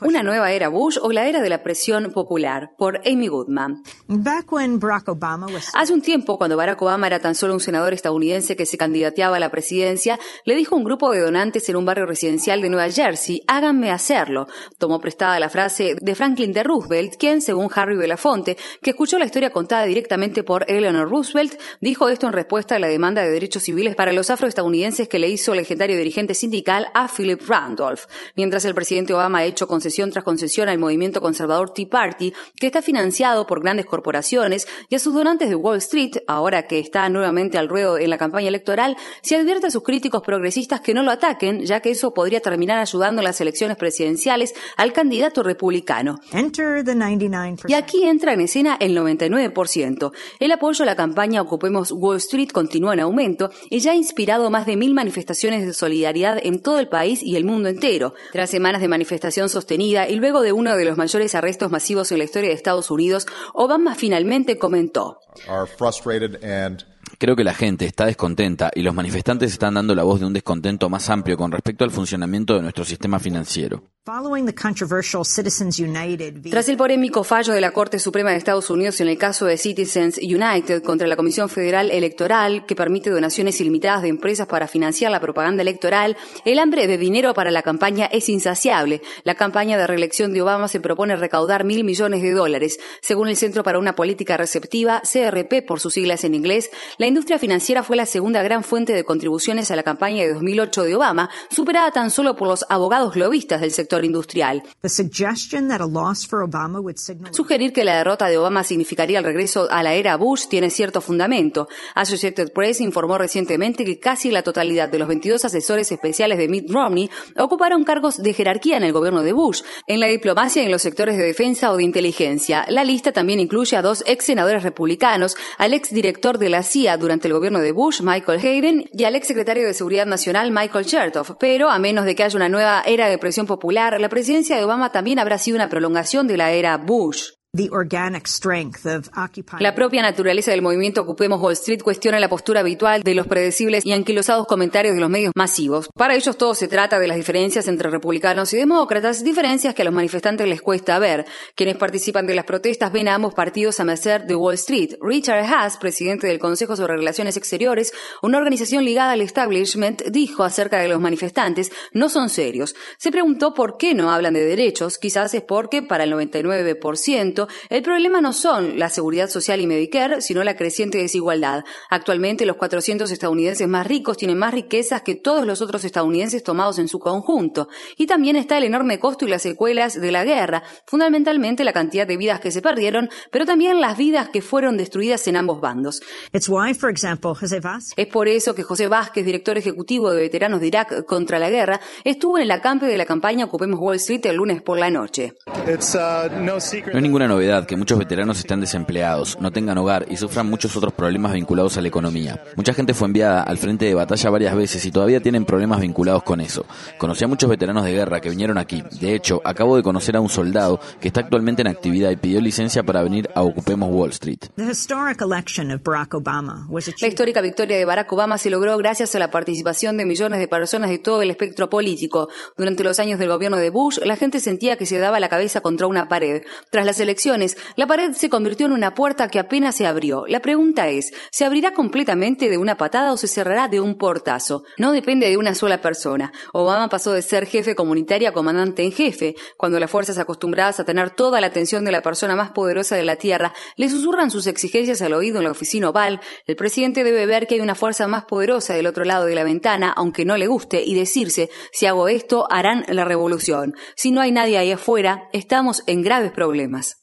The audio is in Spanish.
Una nueva era Bush o la era de la presión popular, por Amy Goodman. Hace un tiempo, cuando Barack Obama era tan solo un senador estadounidense que se candidateaba a la presidencia, le dijo a un grupo de donantes en un barrio residencial de Nueva Jersey, háganme hacerlo. Tomó prestada la frase de Franklin de Roosevelt, quien, según Harry Belafonte, que escuchó la historia contada directamente por Eleanor Roosevelt, dijo esto en respuesta a la demanda de derechos civiles para los afroestadounidenses que le hizo el legendario dirigente sindical a Philip Randolph mientras el presidente Obama ha hecho concesión tras concesión al movimiento conservador Tea Party, que está financiado por grandes corporaciones, y a sus donantes de Wall Street, ahora que está nuevamente al ruedo en la campaña electoral, se advierte a sus críticos progresistas que no lo ataquen, ya que eso podría terminar ayudando en las elecciones presidenciales al candidato republicano. Y aquí entra en escena el 99%. El apoyo a la campaña Ocupemos Wall Street continúa en aumento y ya ha inspirado más de mil manifestaciones de solidaridad en todo el país y el mundo entero. Tras semanas de manifestación sostenida y luego de uno de los mayores arrestos masivos en la historia de Estados Unidos, Obama finalmente comentó. Creo que la gente está descontenta y los manifestantes están dando la voz de un descontento más amplio con respecto al funcionamiento de nuestro sistema financiero. Tras el polémico fallo de la Corte Suprema de Estados Unidos en el caso de Citizens United contra la Comisión Federal Electoral, que permite donaciones ilimitadas de empresas para financiar la propaganda electoral, el hambre de dinero para la campaña es insaciable. La campaña de reelección de Obama se propone recaudar mil millones de dólares. Según el Centro para una Política Receptiva, CRP por sus siglas en inglés, la industria financiera fue la segunda gran fuente de contribuciones a la campaña de 2008 de Obama, superada tan solo por los abogados globistas del sector industrial. Sugerir que la derrota de Obama significaría el regreso a la era Bush tiene cierto fundamento. Associated Press informó recientemente que casi la totalidad de los 22 asesores especiales de Mitt Romney ocuparon cargos de jerarquía en el gobierno de Bush, en la diplomacia y en los sectores de defensa o de inteligencia. La lista también incluye a dos ex senadores republicanos, al ex director de la CIA durante el gobierno de Bush, Michael Hayden, y al ex secretario de Seguridad Nacional, Michael Chertoff. Pero, a menos de que haya una nueva era de presión popular, la presidencia de Obama también habrá sido una prolongación de la era Bush. La propia naturaleza del movimiento Ocupemos Wall Street cuestiona la postura habitual de los predecibles y anquilosados comentarios de los medios masivos. Para ellos todo se trata de las diferencias entre republicanos y demócratas, diferencias que a los manifestantes les cuesta ver. Quienes participan de las protestas ven a ambos partidos a merced de Wall Street. Richard Haas, presidente del Consejo sobre Relaciones Exteriores, una organización ligada al establishment, dijo acerca de los manifestantes, no son serios. Se preguntó por qué no hablan de derechos, quizás es porque para el 99% el problema no son la seguridad social y Medicare, sino la creciente desigualdad. Actualmente los 400 estadounidenses más ricos tienen más riquezas que todos los otros estadounidenses tomados en su conjunto. Y también está el enorme costo y las secuelas de la guerra, fundamentalmente la cantidad de vidas que se perdieron, pero también las vidas que fueron destruidas en ambos bandos. Es por eso que José Vázquez, director ejecutivo de veteranos de Irak contra la guerra, estuvo en el acampe de la campaña Ocupemos Wall Street el lunes por la noche. Uh, no hay ninguna novedad que muchos veteranos estén desempleados, no tengan hogar y sufran muchos otros problemas vinculados a la economía. Mucha gente fue enviada al frente de batalla varias veces y todavía tienen problemas vinculados con eso. Conocí a muchos veteranos de guerra que vinieron aquí. De hecho, acabo de conocer a un soldado que está actualmente en actividad y pidió licencia para venir a Ocupemos Wall Street. La histórica victoria de Barack Obama se logró gracias a la participación de millones de personas de todo el espectro político. Durante los años del gobierno de Bush, la gente sentía que se daba la cabeza contra una pared. Tras las elecciones, la pared se convirtió en una puerta que apenas se abrió. La pregunta es, ¿se abrirá completamente de una patada o se cerrará de un portazo? No depende de una sola persona. Obama pasó de ser jefe comunitario a comandante en jefe. Cuando las fuerzas acostumbradas a tener toda la atención de la persona más poderosa de la Tierra le susurran sus exigencias al oído en la oficina oval, el presidente debe ver que hay una fuerza más poderosa del otro lado de la ventana, aunque no le guste, y decirse, si hago esto, harán la revolución. Si no hay nadie ahí afuera, estamos en graves problemas.